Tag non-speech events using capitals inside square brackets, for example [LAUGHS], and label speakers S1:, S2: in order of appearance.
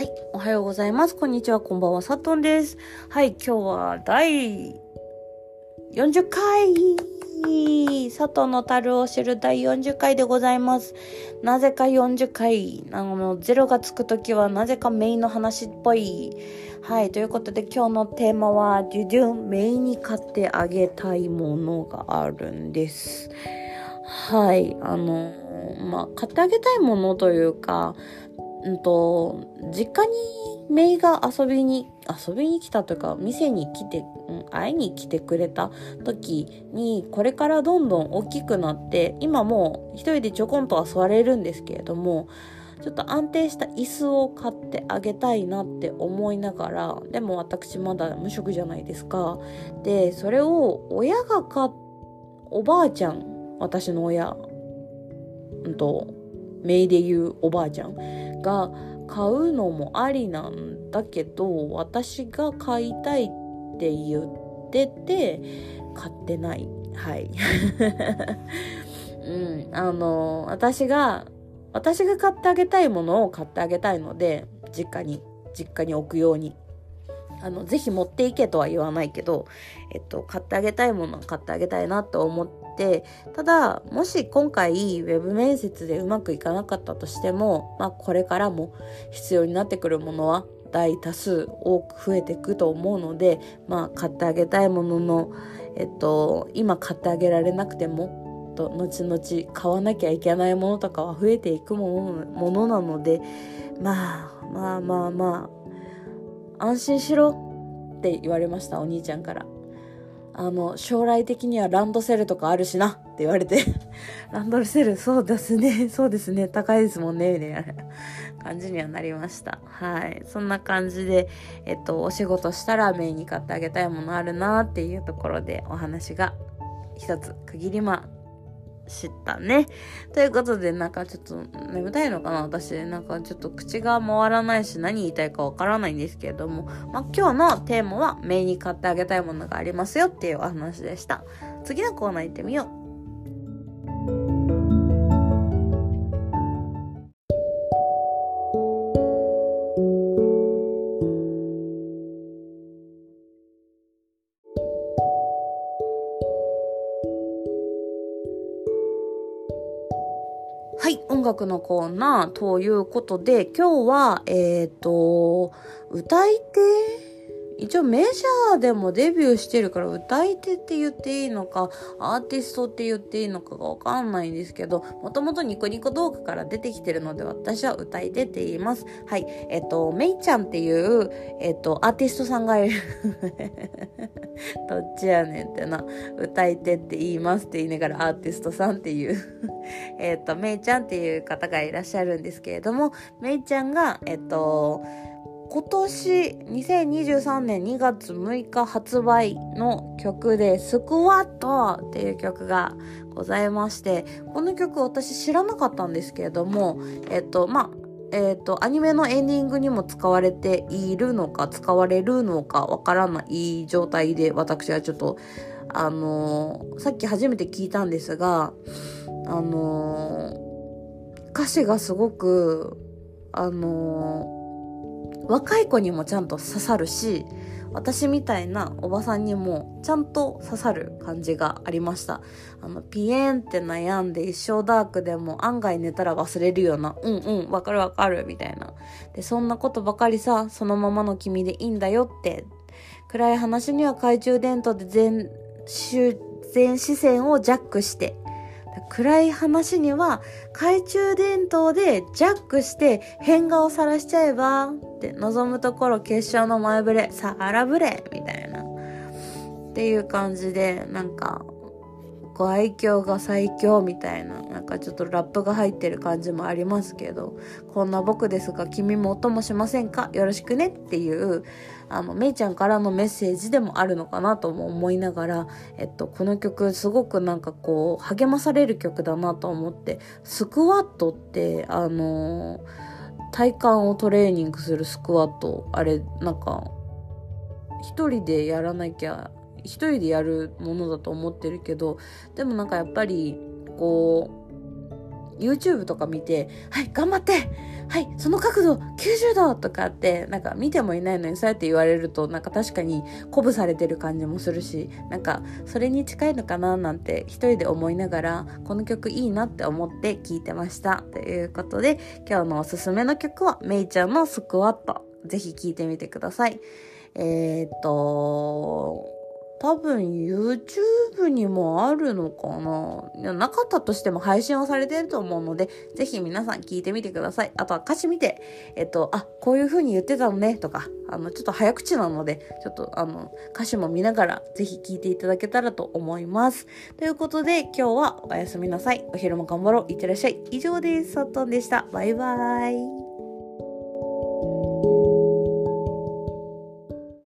S1: はい、おはようございます。こんにちは、こんばんは、さとんです。はい、今日は第40回佐藤の樽を知る第40回でございます。なぜか40回、あの、ゼロがつくときはなぜかメインの話っぽい。はい、ということで今日のテーマは、デュデュン、メインに買ってあげたいものがあるんです。はい、あの、まあ、買ってあげたいものというか、うんと、実家にメイが遊びに、遊びに来たというか、店に来て、会いに来てくれた時に、これからどんどん大きくなって、今もう一人でちょこんとは座れるんですけれども、ちょっと安定した椅子を買ってあげたいなって思いながら、でも私まだ無職じゃないですか。で、それを親が買っ、おばあちゃん、私の親、うんと、メイで言うおばあちゃんが買うのもありなんだけど私が買いたいって言ってて買ってない。はい。[LAUGHS] うん。あの私が私が買ってあげたいものを買ってあげたいので実家に実家に置くように。あのぜひ持っていけとは言わないけどえっと買ってあげたいものは買ってあげたいなと思ってててただもし今回ウェブ面接でうまくいかなかったとしても、まあ、これからも必要になってくるものは大多数多く増えていくと思うので、まあ、買ってあげたいものの、えっと、今買ってあげられなくてもと後々買わなきゃいけないものとかは増えていくものなので、まあ、まあまあまあ安心しろって言われましたお兄ちゃんから。あの、将来的にはランドセルとかあるしなって言われて [LAUGHS] ランドセル、そうですね、[LAUGHS] そうですね、高いですもんね、みたいな [LAUGHS] 感じにはなりました。はい。そんな感じで、えっと、お仕事したらメインに買ってあげたいものあるなっていうところでお話が一つ区切りま知ったね。ということで、なんかちょっと眠たいのかな？私。なんかちょっと口が回らないし何言いたいかわからないんですけれども、まあ、今日のテーマはメイに買ってあげたいものがありますよっていうお話でした。次のコーナー行ってみよう。はい、音楽のコーナーということで、今日は、えっ、ー、と、歌い手？一応メジャーでもデビューしてるから歌い手って言っていいのか、アーティストって言っていいのかがわかんないんですけど、もともとニコニコ動画から出てきてるので私は歌い手って言います。はい。えっと、メイちゃんっていう、えっと、アーティストさんがいる。[LAUGHS] どっちやねんってな。歌い手って言いますって言いながらアーティストさんっていう [LAUGHS] えっと、メイちゃんっていう方がいらっしゃるんですけれども、メイちゃんが、えっと、今年2023年2月6日発売の曲でスクワットっていう曲がございましてこの曲私知らなかったんですけれどもえっとまあえっ、と、アニメのエンディングにも使われているのか、使われるのかわからない状態で、私はちょっと、あのー、さっき初めて聞いたんですが、あのー、歌詞がすごく、あの若い子にもちゃんと刺さるし私みたいなおばさんにもちゃんと刺さる感じがありました。あのピエンって悩んで一生ダークでも案外寝たら忘れるようなうんうんわかるわかるみたいな。でそんなことばかりさそのままの君でいいんだよって暗い話には懐中電灯で全全視線をジャックして暗い話には懐中電灯でジャックして変顔さらしちゃえばって望むところ決勝の前触れさあ荒ぶれみたいな。っていう感じでなんかご愛嬌が最強みたいななんかちょっとラップが入ってる感じもありますけどこんな僕ですが君も音もしませんか？よろしくねっていうあのめいちゃんからのメッセージでもあるのかなとも思いながら、えっと、この曲すごくなんかこう励まされる曲だなと思ってスクワットってあの体幹をトレーニングするスクワットあれなんか一人でやらなきゃ一人でやるものだと思ってるけどでもなんかやっぱりこう YouTube とか見て、はい、頑張ってはい、その角度90度とかって、なんか見てもいないのにそうやって言われると、なんか確かに鼓舞されてる感じもするし、なんかそれに近いのかななんて一人で思いながら、この曲いいなって思って聴いてました。ということで、今日のおすすめの曲は、めいちゃんのスクワット。ぜひ聴いてみてください。えー、っと、多分 YouTube にもあるのかな？なかったとしても配信はされてると思うので、ぜひ皆さん聞いてみてください。あとは歌詞見て、えっと、あ、こういう風に言ってたのね、とか、あの、ちょっと早口なので、ちょっとあの、歌詞も見ながら、ぜひ聞いていただけたらと思います。ということで、今日はおやすみなさい。お昼も頑張ろう。いってらっしゃい。以上です。さっとんでした。バイバーイ。